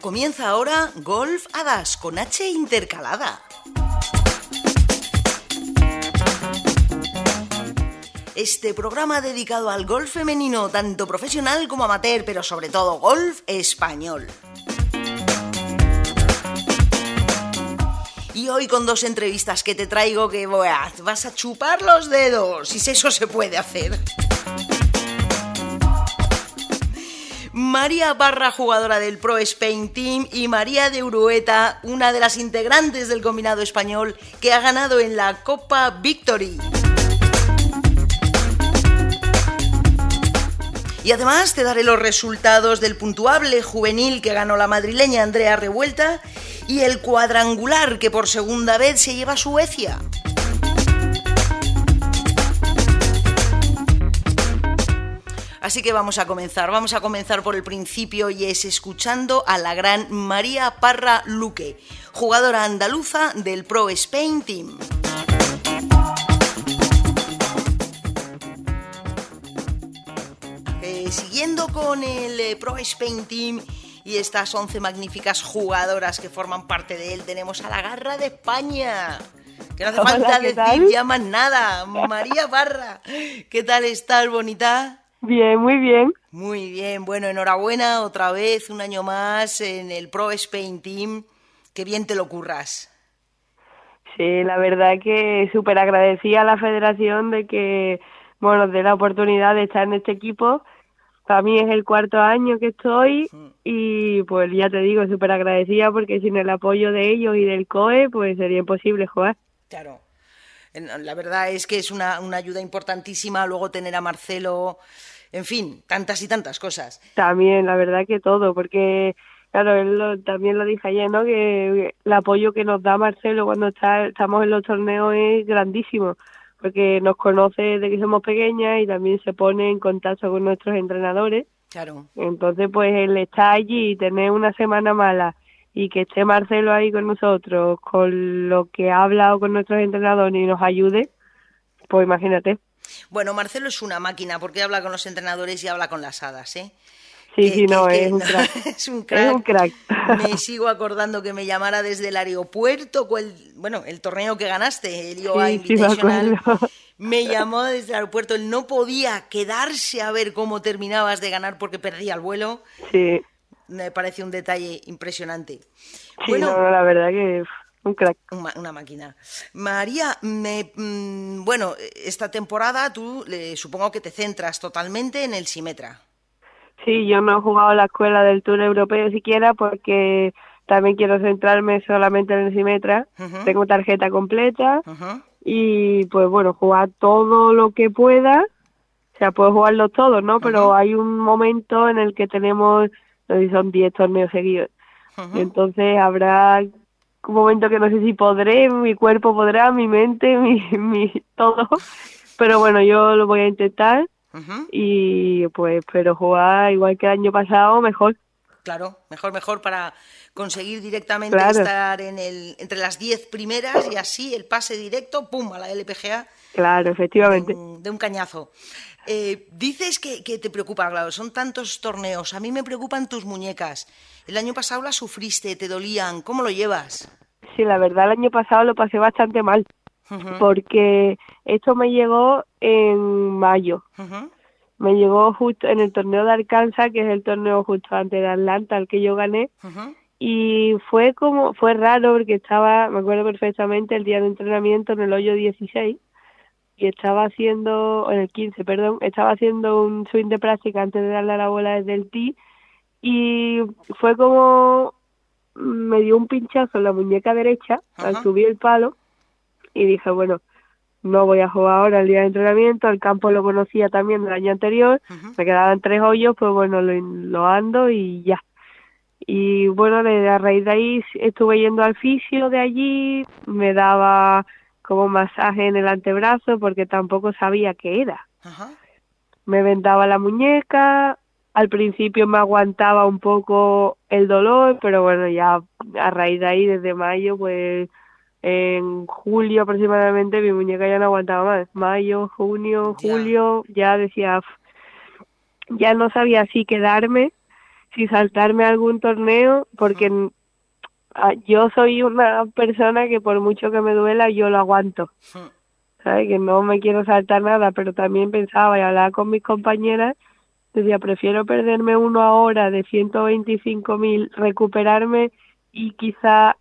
Comienza ahora Golf Hadas con H intercalada. Este programa dedicado al golf femenino, tanto profesional como amateur, pero sobre todo golf español. Hoy con dos entrevistas que te traigo que vas a chupar los dedos, si eso se puede hacer. María Barra, jugadora del Pro Spain Team, y María de Urueta, una de las integrantes del combinado español que ha ganado en la Copa Victory. Y además te daré los resultados del puntuable juvenil que ganó la madrileña Andrea Revuelta y el cuadrangular que por segunda vez se lleva a Suecia. Así que vamos a comenzar, vamos a comenzar por el principio y es escuchando a la gran María Parra Luque, jugadora andaluza del Pro Spain Team. Eh, siguiendo con el eh, Pro Spain Team y estas 11 magníficas jugadoras que forman parte de él, tenemos a la Garra de España. Que no hace falta decir ya más nada. María Parra, ¿qué tal estás, bonita? Bien, muy bien. Muy bien, bueno, enhorabuena otra vez, un año más en el Pro Spain Team. Qué bien te lo curras. Sí, la verdad que súper agradecida a la federación de que, bueno, dé la oportunidad de estar en este equipo. Para mí es el cuarto año que estoy y pues ya te digo, súper agradecida porque sin el apoyo de ellos y del COE pues sería imposible jugar. Claro. La verdad es que es una, una ayuda importantísima luego tener a Marcelo en fin, tantas y tantas cosas. También, la verdad que todo, porque claro, él también lo dije ayer, ¿no? Que el apoyo que nos da Marcelo cuando está, estamos en los torneos es grandísimo, porque nos conoce desde que somos pequeñas y también se pone en contacto con nuestros entrenadores. Claro. Entonces, pues él está allí y tener una semana mala y que esté Marcelo ahí con nosotros, con lo que ha hablado con nuestros entrenadores y nos ayude, pues imagínate. Bueno, Marcelo es una máquina porque habla con los entrenadores y habla con las hadas, ¿eh? Sí, sí, no, es, un crack. es un crack. Me sigo acordando que me llamara desde el aeropuerto, bueno, el torneo que ganaste, el IOA Invitational. me, llamó desde el aeropuerto, él no podía quedarse a ver cómo terminabas de ganar porque perdía el vuelo. Sí. Me parece un detalle impresionante. Sí, bueno, no, la verdad que un crack. Una, máquina. María, me, mm, bueno, esta temporada tú supongo que te centras totalmente en el Simetra. Sí, yo no he jugado la escuela del Tour Europeo siquiera porque también quiero centrarme solamente en el Simetra. Tengo tarjeta completa y pues bueno, jugar todo lo que pueda. O sea, puedo jugarlos todos, ¿no? Pero hay un momento en el que tenemos, no sé si son 10 torneos seguidos. Entonces habrá un momento que no sé si podré, mi cuerpo podrá, mi mente, mi, mi todo, pero bueno, yo lo voy a intentar y pues espero jugar igual que el año pasado, mejor. Claro, mejor, mejor para conseguir directamente estar en el, entre las 10 primeras y así el pase directo, pum, a la LPGA. Claro, efectivamente. De un, cañazo. Eh, dices que, que, te preocupa, claro, son tantos torneos. A mí me preocupan tus muñecas. El año pasado las sufriste, te dolían. ¿Cómo lo llevas? Sí, la verdad, el año pasado lo pasé bastante mal. Porque esto me llegó en mayo. Me llegó justo en el torneo de Arkansas, que es el torneo justo antes de Atlanta, al que yo gané. Y fue como, fue raro porque estaba, me acuerdo perfectamente, el día de entrenamiento en el hoyo 16 y estaba haciendo, en el 15, perdón, estaba haciendo un swing de práctica antes de darle a la bola desde el tee y fue como me dio un pinchazo en la muñeca derecha al subir el palo y dije, bueno, no voy a jugar ahora el día de entrenamiento, el campo lo conocía también del año anterior, me quedaban tres hoyos, pues bueno, lo, ando y ya. Y bueno, a raíz de ahí estuve yendo al fisio de allí, me daba como masaje en el antebrazo porque tampoco sabía qué era. Me vendaba la muñeca, al principio me aguantaba un poco el dolor, pero bueno, ya a raíz de ahí, desde mayo, pues en julio aproximadamente mi muñeca ya no aguantaba más. Mayo, junio, julio, ya decía, ya no sabía si quedarme, si saltarme algún torneo, porque yo soy una persona que por mucho que me duela, yo lo aguanto. ¿Sabes? Que no me quiero saltar nada, pero también pensaba y hablaba con mis compañeras, decía, prefiero perderme uno ahora de 125 mil, recuperarme y quizá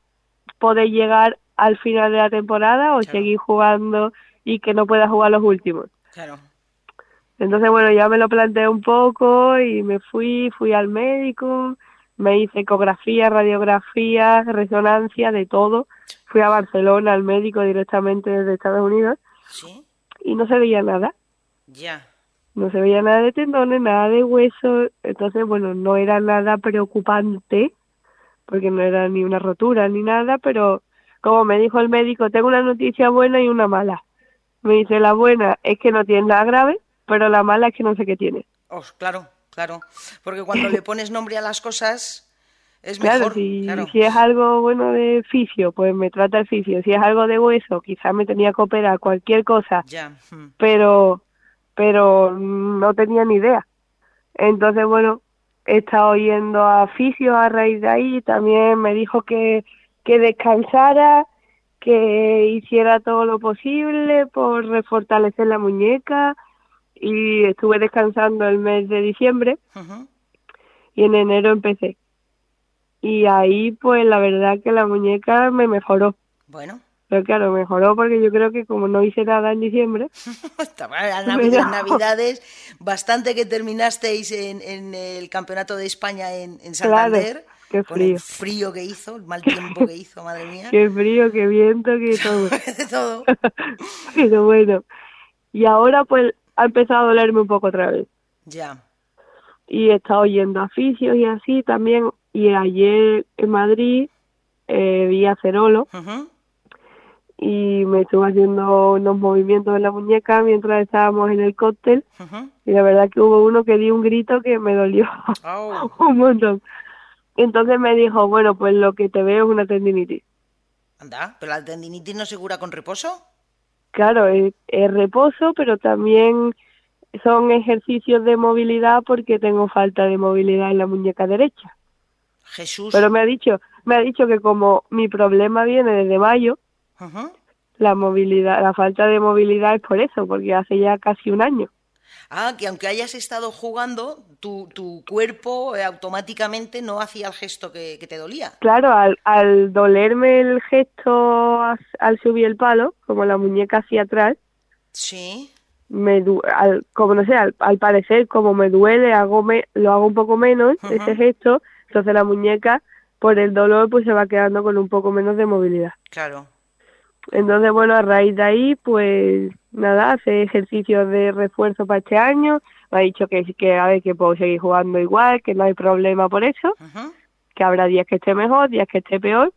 poder llegar al final de la temporada o seguir jugando y que no pueda jugar los últimos. Claro. Entonces, bueno, ya me lo planteé un poco y me fui, fui al médico, me hice ecografía, radiografía, resonancia, de todo. Fui a Barcelona al médico directamente desde Estados Unidos ¿Sí? y no se veía nada. Ya. No se veía nada de tendones, nada de huesos. Entonces, bueno, no era nada preocupante porque no era ni una rotura ni nada, pero como me dijo el médico, tengo una noticia buena y una mala. Me dice, la buena es que no tiene nada grave, pero la mala es que no sé qué tiene. Oh, claro, claro. Porque cuando le pones nombre a las cosas es mejor. Si, claro, si es algo bueno de fisio, pues me trata el fisio. Si es algo de hueso, quizás me tenía que operar cualquier cosa. Ya. Hmm. Pero, pero no tenía ni idea. Entonces, bueno, he estado yendo a fisio a raíz de ahí. También me dijo que, que descansara, que hiciera todo lo posible por refortalecer la muñeca. Y estuve descansando el mes de diciembre. Y en enero empecé. Y ahí, pues la verdad que la muñeca me mejoró. Bueno. Pero claro, mejoró porque yo creo que como no hice nada en diciembre. las navidades, bastante que terminasteis en, en, el Campeonato de España en, en Santander. Claro, qué frío. Con el frío que hizo, el mal tiempo que hizo, madre mía. qué frío, qué viento, qué todo. de todo. Pero bueno. Y ahora pues ha empezado a dolerme un poco otra vez. Ya. Y he estado yendo a fisios y así también. Y ayer en Madrid eh, vi a Cerolo. Y me estuvo haciendo unos movimientos en la muñeca mientras estábamos en el cóctel y la verdad que hubo uno que di un grito que me dolió Au. un montón. Entonces me dijo, bueno, pues lo que te veo es una tendinitis. Anda, pero la tendinitis no se cura con reposo. Claro, es, es reposo, pero también son ejercicios de movilidad porque tengo falta de movilidad en la muñeca derecha. Jesús. Pero me ha dicho, me ha dicho que como mi problema viene desde mayo, la movilidad, la falta de movilidad es por eso, porque hace ya casi un año. Ah, que aunque hayas estado jugando, tu, tu cuerpo eh, automáticamente no hacía el gesto que, que te dolía. Claro, al, al dolerme el gesto al subir el palo, como la muñeca hacia atrás, Sí. me du- al, como no sé, al, al parecer como me duele, hago me, lo hago un poco menos Ujú. ese gesto, entonces la muñeca por el dolor pues se va quedando con un poco menos de movilidad. Claro. Entonces, bueno, a raíz de ahí, pues nada, hace ejercicios de refuerzo para este año. Me ha dicho que sí que a ver que puedo seguir jugando igual, que no hay problema por eso, Ujú. que habrá días que esté mejor, días que esté peor,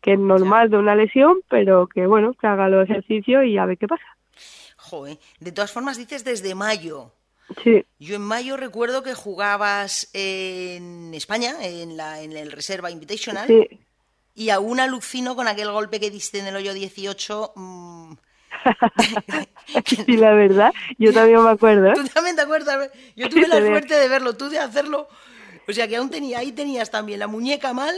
que es normal de una lesión, pero que bueno, que haga los ejercicios y a ver qué pasa. Joder. De todas formas, dices desde mayo. Sí, Yo en mayo recuerdo que jugabas en España, en, la, en el Reserva Invitational, sí. Y aún alucino con aquel golpe que diste en el hoyo 18. mm, sí, la verdad, yo también me acuerdo. ¿eh? ¿Tú también te acuerdas? Yo tuve la suerte de verlo, tú de hacerlo. O sea que aún tenía, ahí tenías también la muñeca mal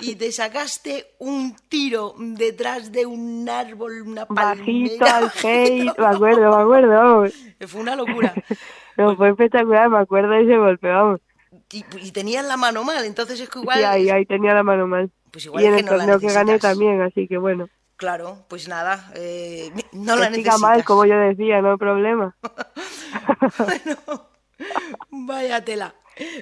y te sacaste un tiro detrás de un árbol, una Bajito palmera. al hate, me acuerdo, me acuerdo, vamos. Fue una locura. No, fue espectacular, me acuerdo de ese golpe, vamos. Y, y tenías la mano mal, entonces es que igual... Sí, ahí, ahí tenía la mano mal. Pues igual y en que el no la torneo que gané también, así que bueno. Claro, pues nada, eh, no la que siga necesitas. mal, como yo decía, no hay problema. Vaya tela.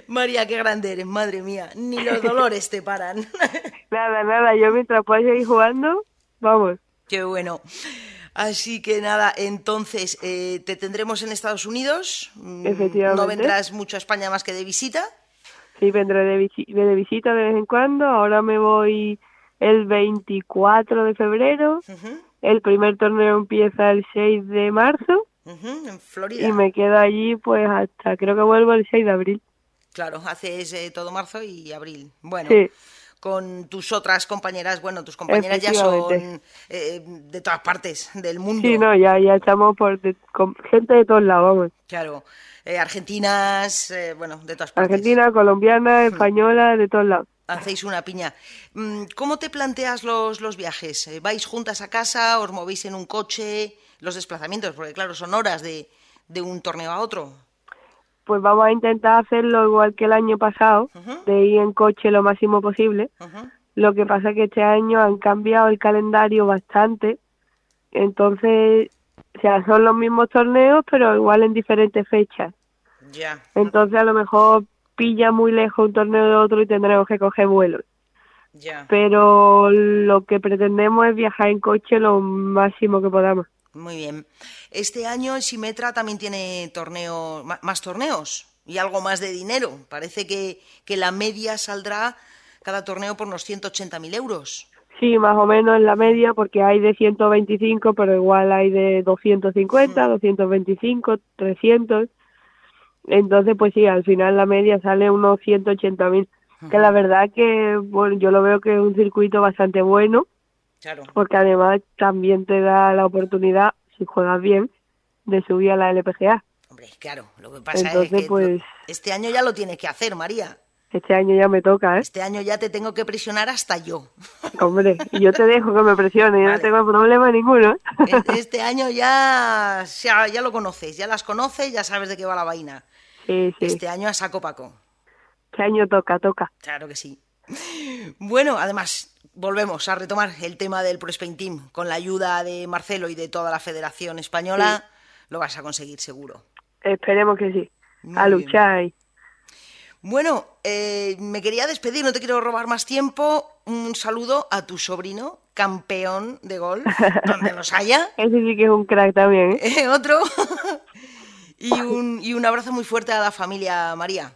María, qué grande eres, madre mía. Ni los dolores te paran. Nada, nada, yo mientras pueda seguir jugando, vamos. Qué bueno. Así que nada, entonces eh, te tendremos en Estados Unidos. Mm, Efectivamente. No vendrás mucho a España más que de visita. Sí, vendré de, visi- de visita de vez en cuando. Ahora me voy el 24 de febrero. El primer torneo empieza el 6 de marzo. ujú, en Florida. Y me quedo allí pues hasta, creo que vuelvo el 6 de abril. Claro, haces eh, todo marzo y abril. Bueno, Sí, con tus otras compañeras, bueno, tus compañeras ya son eh, de todas partes del mundo. Sí, no, ya, ya estamos por con gente de todos lados, vamos. Claro, eh, argentinas, eh, bueno, de todas partes. Argentina, colombiana, española, de todos lados. Hacéis una piña. Mm, ¿Cómo te planteas los, los viajes? ¿Vais juntas a casa? ¿Os movéis en un coche? Los desplazamientos, porque claro, son horas de, de un torneo a otro pues vamos a intentar hacerlo igual que el año pasado, de ir en coche lo máximo posible. Lo que pasa es que este año han cambiado el calendario bastante, entonces, o sea, son los mismos torneos, pero igual en diferentes fechas. Ya. Entonces, a lo mejor pilla muy lejos un torneo de otro y tendremos que coger vuelos. Ya. Pero lo que pretendemos es viajar en coche lo máximo que podamos. Muy bien. Este año el Simetra también tiene torneo, más torneos y algo más de dinero. Parece que, que la media saldrá cada torneo por unos 180.000 euros. Sí, más o menos en la media, porque hay de 125, pero igual hay de 250, 225, 300. Entonces, pues sí, al final la media sale unos 180.000. Que la verdad que, bueno, yo lo veo que es un circuito bastante bueno porque además también te da la oportunidad, si juegas bien, de subir a la LPGA. Hombre, claro, lo que pasa es que pues, este año ya lo tienes que hacer, María. Este año ya me toca, ¿eh? Este año ya te tengo que presionar hasta yo. Hombre, y yo te dejo que me presione, yo no tengo problema ninguno. Este, este año ya, ya, ya, lo conoces, ya las conoces, ya sabes de qué va la vaina. Sí, sí. Este año a saco Paco. Este año toca, toca. Claro que sí. Bueno, además, volvemos a retomar el tema del Pro Spain Team. Con la ayuda de Marcelo y de toda la Federación Española, lo vas a conseguir seguro. Esperemos que sí. a luchar Bueno, eh, me quería despedir, no te quiero robar más tiempo. Un saludo a tu sobrino, campeón de golf, donde los haya. Ese sí que es un crack también. ¿eh? eh otro. y, un, y un abrazo muy fuerte a la familia María.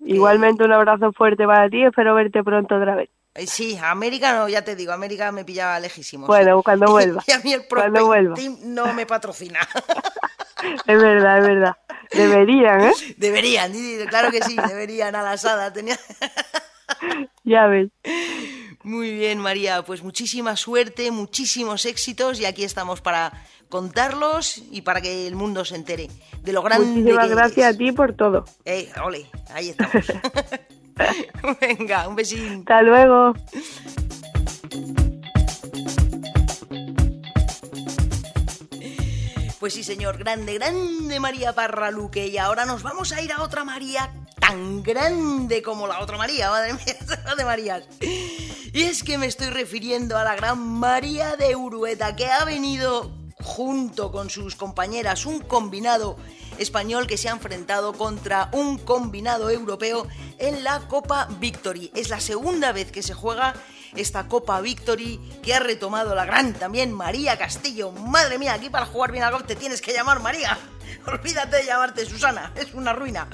Igualmente un abrazo fuerte para ti, espero verte pronto otra vez. Eh, sí, América no, ya te digo, América me pillaba lejísimo. Bueno, cuando vuelva. y a mí el cuando vuelva. no me patrocina. es verdad, es verdad. Deberían, ¿eh? Deberían, claro que sí, deberían a la asada. Tenía... ya ves. Muy bien, María, pues muchísima suerte, muchísimos éxitos y aquí estamos para contarlos y para que el mundo se entere de lo grande Muchísimas gracias a ti por todo. Eh, ole, ahí estamos. Venga, un besín. Hasta luego. Pues sí, señor, grande, grande María Parraluque. Y ahora nos vamos a ir a otra María tan grande como la otra María, madre mía, de Marías. Y es que me estoy refiriendo a la gran María de Urueta, que ha venido junto con sus compañeras un combinado español que se ha enfrentado contra un combinado europeo en la Copa Victory. Es la segunda vez que se juega esta Copa Victory que ha retomado la gran también María Castillo. Madre mía, aquí para jugar bien al golf te tienes que llamar María. Olvídate de llamarte Susana, es una ruina.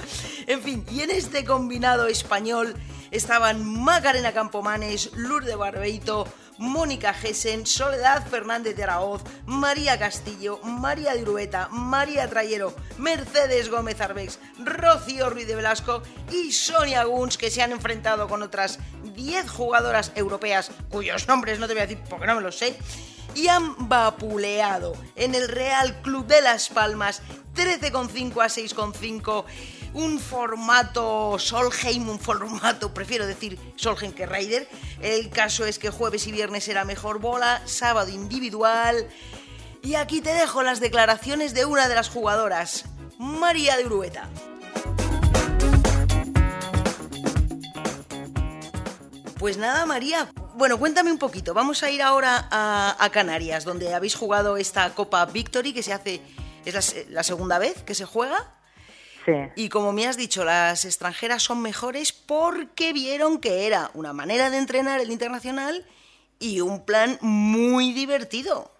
En fin, y en este combinado español estaban Macarena Campomanes, Lourdes Barbeito, Mónica Gessen, Soledad Fernández de Araoz, María Castillo, María de Urueta, María Trayero, Mercedes Gómez Arbex, Rocío Ruiz de Velasco y Sonia Guns, que se han enfrentado con otras 10 jugadoras europeas, cuyos nombres no te voy a decir porque no me los sé, y han vapuleado en el Real Club de Las Palmas 13,5 a 6,5 un formato Solheim, un formato, prefiero decir Solheim que Raider. El caso es que jueves y viernes era mejor bola, sábado individual. Y aquí te dejo las declaraciones de una de las jugadoras, María de Urueta. Pues nada, María. Bueno, cuéntame un poquito. Vamos a ir ahora a, Canarias, donde habéis jugado esta Copa Victory, que se hace, es la segunda vez que se juega. Y como me has dicho, las extranjeras son mejores porque vieron que era una manera de entrenar el internacional y un plan muy divertido.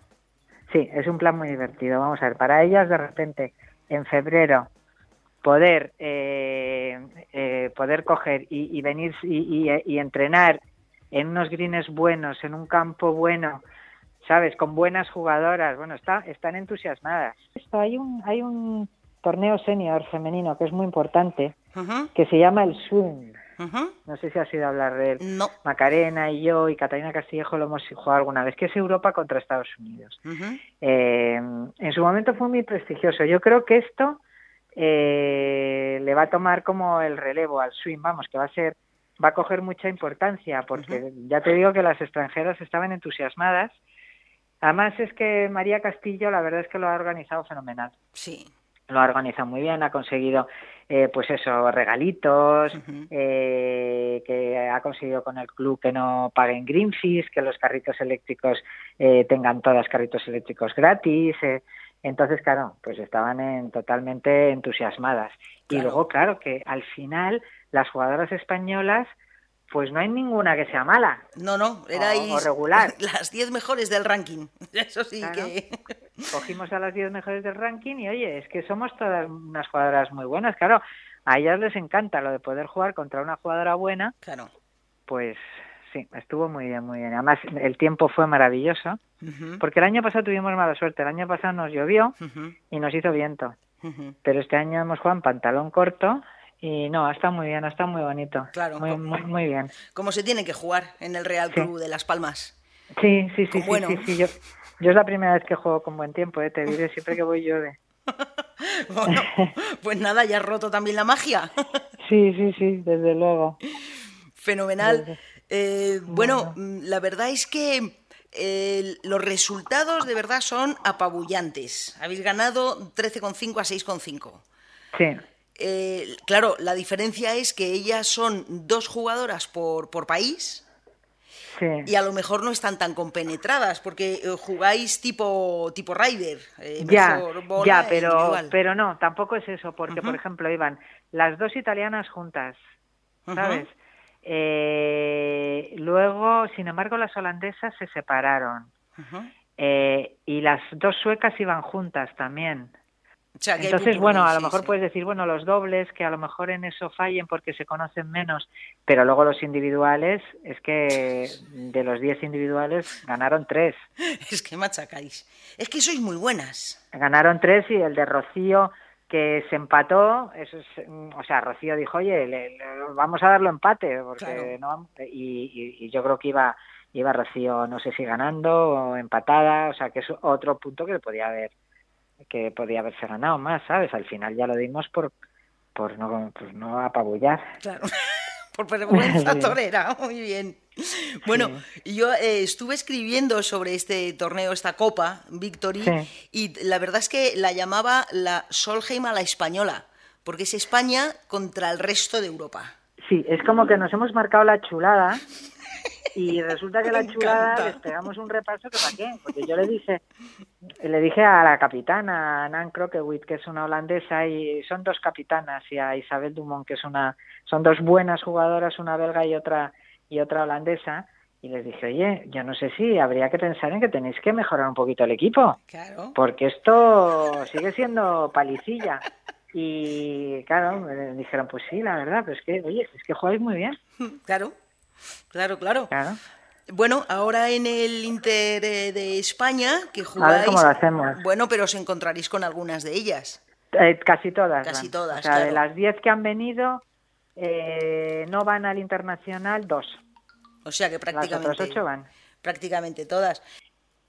Sí, es un plan muy divertido. Vamos a ver, para ellas de repente en febrero poder eh, eh, poder coger y, venir y, entrenar en unos greens buenos, en un campo bueno, sabes, con buenas jugadoras, bueno, está, están entusiasmadas. Esto hay un hay un torneo senior femenino que es muy importante, que se llama el Swing. No sé si has ido a hablar de él. No. Macarena y yo y Catalina Castillejo lo hemos jugado alguna vez, que es Europa contra Estados Unidos. Eh, en su momento fue muy prestigioso. Yo creo que esto eh, le va a tomar como el relevo al swing, vamos, que va a ser, va a coger mucha importancia, porque ya te digo que las extranjeras estaban entusiasmadas. Además es que María Castillo, la verdad es que lo ha organizado fenomenal. Sí. Lo ha organizado muy bien, ha conseguido, eh, pues eso, regalitos, eh, que ha conseguido con el club que no paguen green fees, que los carritos eléctricos eh, tengan todas carritos eléctricos gratis. Eh, entonces, claro, pues estaban en, totalmente entusiasmadas. Y luego, claro, que al final las jugadoras españolas, pues no hay ninguna que sea mala. No, no, erais o, regular. las 10 mejores del ranking. Eso sí Claro. que... Cogimos a las 10 mejores del ranking y oye, es que somos todas unas jugadoras muy buenas. Claro, a ellas les encanta lo de poder jugar contra una jugadora buena. Claro. Pues sí, estuvo muy bien, muy bien. Además, el tiempo fue maravilloso. Porque el año pasado tuvimos mala suerte. El año pasado nos llovió y nos hizo viento. Pero este año hemos jugado en pantalón corto y no, ha estado muy bien, ha estado muy bonito. Claro, Muy, como- muy, muy bien. Como se tiene que jugar en el Real Sí. Club de Las Palmas. Sí, sí, sí, bueno. sí, sí. Yo, yo es la primera vez que juego con buen tiempo, ¿eh? te diré, siempre que voy llueve. Bueno, pues nada, ya has roto también la magia. Sí, sí, sí, desde luego. Fenomenal. Eh, bueno, mm, la verdad es que eh, los resultados de verdad son apabullantes. Habéis ganado 13,5 a 6,5. Sí, Eh, claro, la diferencia es que ellas son dos jugadoras por, por país sí. y a lo mejor no están tan compenetradas porque eh, jugáis tipo tipo Ryder. eh, Ya, mejor bola ya, pero, individual. pero no, tampoco es eso, porque, por ejemplo, iban las dos italianas juntas. ¿sabes? Eh, luego, sin embargo, las holandesas se separaron. Eh, y las dos suecas iban juntas también. O sea, Entonces, bueno, a lo mejor sí. puedes decir, bueno, los dobles, que a lo mejor en eso fallen porque se conocen menos, pero luego los individuales, es que de los 10 individuales ganaron tres. Es que machacáis. Es que sois muy buenas. Ganaron tres y el de Rocío, que se empató, eso es, mm, o sea, Rocío dijo, oye, le- le- vamos a darlo empate, porque Claro. no y, y- y yo creo que iba iba Rocío, no sé si ganando o empatada, o sea, que es otro punto que podía haber que podía haberse ganado más, ¿sabes? Al final ya lo dimos por por no por no apabullar. Claro. Por vergüenza torera. Muy bien. Bueno, yo eh, estuve escribiendo sobre este torneo, esta Copa Victory, Sí. y la verdad es que la llamaba la Solheim a la española, porque es España contra el resto de Europa. Sí, es como que nos hemos marcado la chulada y resulta que la chulada les pegamos un repaso que para qué, porque yo le dije le dije a la capitana a Nan Crokewit que es una holandesa y son dos capitanas y a Isabel Dumont que es una son dos buenas jugadoras, una belga y otra y otra holandesa y les dije, "Oye, yo no sé si habría que pensar en que tenéis que mejorar un poquito el equipo." Claro. porque esto sigue siendo palicilla. Y claro, me dijeron, pues sí, la verdad, pero es que, oye, es que jugáis muy bien. Claro. Claro, claro. Claro. Bueno, ahora en el Inter eh, de España, que A ver jugáis... cómo lo hacemos. Bueno, pero os encontraréis con algunas de ellas. Eh, casi todas. Casi van. todas, O sea, de las 10 que han venido, eh, no van al internacional dos. O sea que Las prácticamente... otras ocho van. Prácticamente todas.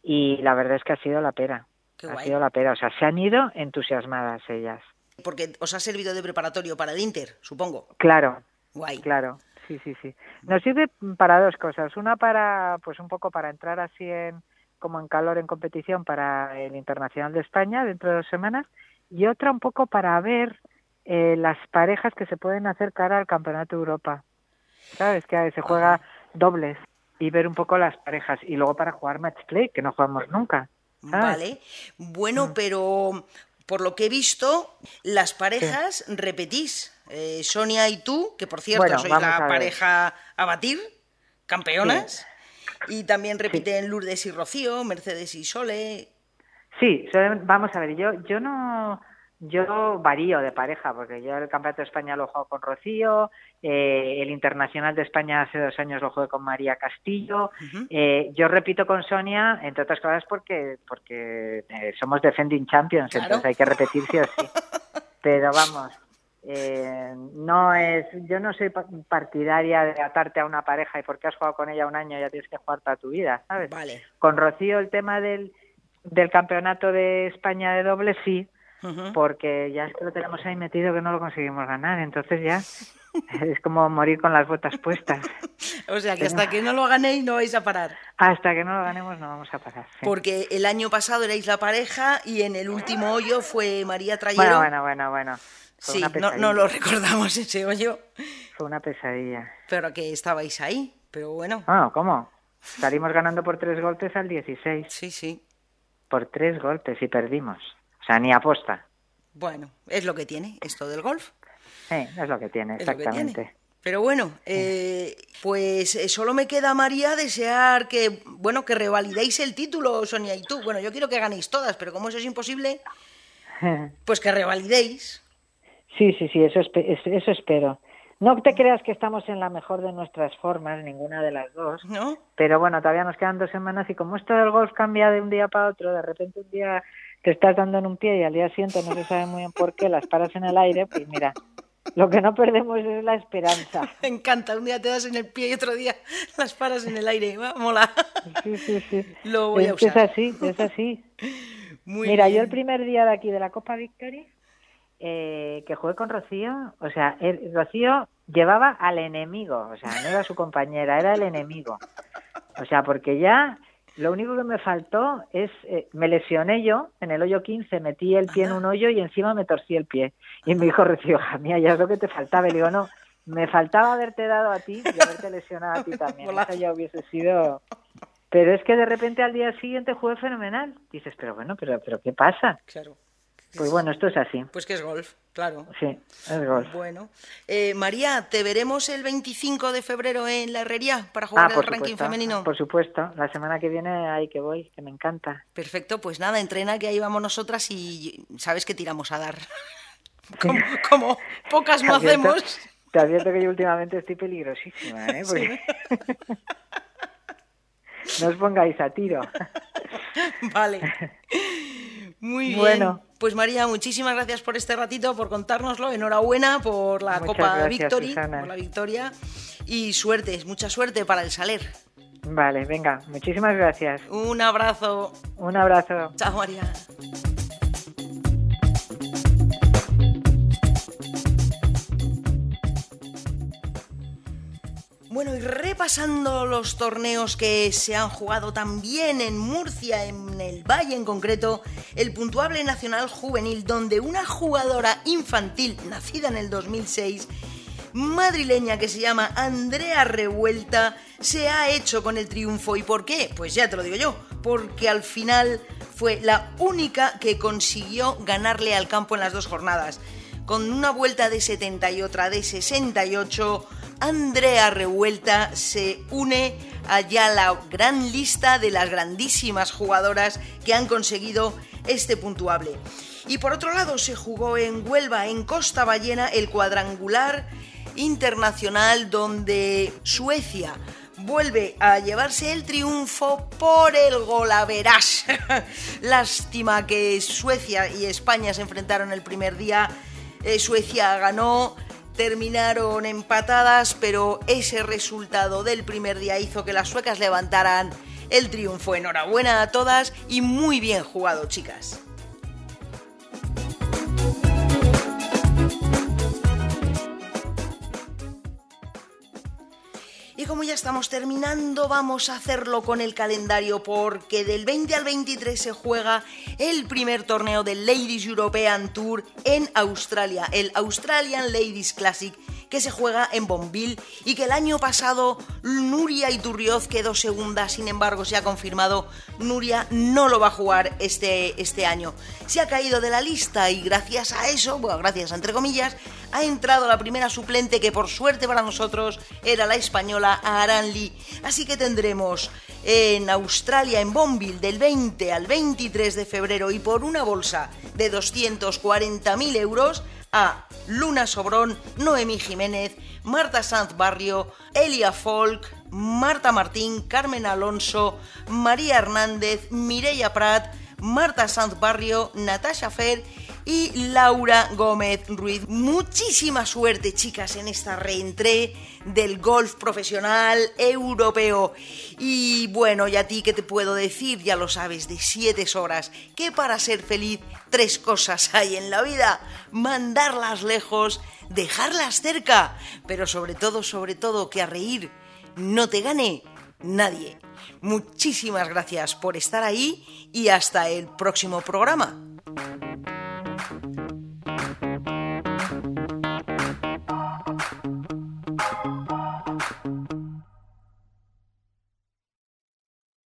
Y la verdad es que ha sido la pera. Qué ha guay. sido la pera. O sea, se han ido entusiasmadas ellas. Porque os ha servido de preparatorio para el Inter, supongo. Claro, Guay. Claro, sí, sí, sí. Nos sirve para dos cosas. Una para, pues un poco para entrar así en, como en calor en competición para el Internacional de España dentro de dos semanas y otra un poco para ver eh, las parejas que se pueden hacer cara al Campeonato de Europa. ¿Sabes? Que se juega dobles y ver un poco las parejas y luego para jugar match play, que no jugamos nunca. ¿sabes? Vale. Bueno, Mm. pero por lo que he visto, las parejas repetís. Eh, Sonia y tú, que por cierto Bueno, sois la a pareja a batir, campeonas. Y también repiten Lourdes y Rocío, Mercedes y Sole. Sí, vamos a ver, yo yo no yo varío de pareja porque yo el Campeonato de España lo juego con Rocío, eh, el Internacional de España hace dos años lo jugué con María Castillo, eh, yo repito con Sonia, entre otras cosas porque porque eh, somos defending champions, Claro. entonces hay que repetir sí o sí. Pero vamos, eh, no es, yo no soy partidaria de atarte a una pareja y porque has jugado con ella un año ya tienes que jugar toda tu vida, ¿sabes? Vale. Con Rocío el tema del, del campeonato de España de doble sí, porque ya es que lo tenemos ahí metido que no lo conseguimos ganar, entonces ya es como morir con las botas puestas. o sea que hasta que no lo ganéis no vais a parar. Hasta que no lo ganemos no vamos a parar. Porque el año pasado erais la pareja y en el último hoyo fue María Trayero. Bueno, bueno, bueno, bueno. Sí, no, lo recordamos ese hoyo. Fue una pesadilla. Pero que estabais ahí, pero bueno. Ah, ¿cómo? Salimos ganando por tres golpes al 16. Sí, sí. Por tres golpes y perdimos. O sea, ni aposta. Bueno, es lo que tiene esto del golf. Sí, es lo que tiene, exactamente. Pero bueno, eh, pues eh, solo me queda, María, desear que, bueno, que revalidéis el título, Sonia y tú. Bueno, yo quiero que ganéis todas, pero como eso es imposible, pues que revalidéis. Sí, sí, sí, eso, eso espero. No te creas que estamos en la mejor de nuestras formas, ninguna de las dos. ¿No? Pero bueno, todavía nos quedan dos semanas y como esto del golf cambia de un día para otro, de repente un día te estás dando en un pie y al día siguiente no se sabe muy bien por qué, las paras en el aire, pues mira, lo que no perdemos es la esperanza. Me encanta, un día te das en el pie y otro día las paras en el aire, mola. Sí, sí, sí. Lo voy a usar. Es así, es así. Mira, yo el primer día de aquí de la Copa Victory eh, que jugué con Rocío, o sea, Rocío llevaba al enemigo, o sea, no era su compañera, era el enemigo. O sea, porque ya lo único que me faltó es, eh, me lesioné yo en el hoyo 15, metí el pie en un hoyo y encima me torcí el pie. Y me dijo Rocío, mía, ya es lo que te faltaba. Y digo, no, me faltaba haberte dado a ti y haberte lesionado a ti también. Eso ya hubiese sido... Pero es que de repente al día siguiente jugué fenomenal. Dices, pero bueno, pero, pero ¿qué pasa? Claro. Pues bueno, esto es así. Pues que es golf, claro. Sí, es golf. Bueno. Eh, María, ¿te veremos el 25 de febrero en la herrería para jugar ah, el ranking femenino? Por supuesto, la semana que viene ahí que voy, que me encanta. Perfecto, pues nada, entrena que ahí vamos nosotras y sabes que tiramos a dar. como, pocas no hacemos. Te advierto que yo últimamente estoy peligrosísima, ¿eh? no os pongáis a tiro. vale. Muy bien. Bueno. Pues María, muchísimas gracias por este ratito, por contárnoslo. Enhorabuena por la Copa Victory, por la victoria. Y suerte, mucha suerte para el Saler. Vale, venga, muchísimas gracias. Un abrazo. Un abrazo. Chao, María. Bueno, y repasando los torneos que se han jugado también en Murcia, en el Valle en concreto, el puntuable nacional juvenil, donde una jugadora infantil nacida en el 2006 madrileña que se llama Andrea Revuelta se ha hecho con el triunfo. ¿Y por qué? Pues ya te lo digo yo, porque al final fue la única que consiguió ganarle al campo en las dos jornadas. Con una vuelta de 70 y otra de 68, Andrea Revuelta se une allá a la gran lista de las grandísimas jugadoras que han conseguido este puntuable. Y por otro lado se jugó en Huelva, en Costa Ballena, el cuadrangular internacional donde Suecia vuelve a llevarse el triunfo por el golaveras. Lástima que Suecia y España se enfrentaron el primer día. Eh, Suecia ganó terminaron empatadas, pero ese resultado del primer día hizo que las suecas levantaran el triunfo. Enhorabuena a todas y muy bien jugado, chicas. Y como ya estamos terminando, vamos a hacerlo con el calendario porque del 20 al 23 se juega el primer torneo del Ladies European Tour en Australia, el Australian Ladies Classic que se juega en Bonville y que el año pasado Nuria Iturrioz quedó segunda, sin embargo se ha confirmado Nuria no lo va a jugar este, este año. Se ha caído de la lista y gracias a eso, bueno, gracias entre comillas, ha entrado la primera suplente que por suerte para nosotros era la española Aran Lee. Así que tendremos en Australia, en Bonville, del 20 al 23 de febrero y por una bolsa de 240.000 euros a Luna Sobrón, Noemí Jiménez, Marta Sanz Barrio, Elia Folk, Marta Martín, Carmen Alonso, María Hernández, Mireia Prat, Marta Sanz Barrio, Natasha Fer y Laura Gómez Ruiz. Muchísima suerte, chicas, en esta reentré del golf profesional europeo. Y bueno, y a ti que te puedo decir, ya lo sabes, de siete horas, que para ser feliz tres cosas hay en la vida. Mandarlas lejos, dejarlas cerca, pero sobre todo, sobre todo, que a reír no te gane nadie. Muchísimas gracias por estar ahí y hasta el próximo programa.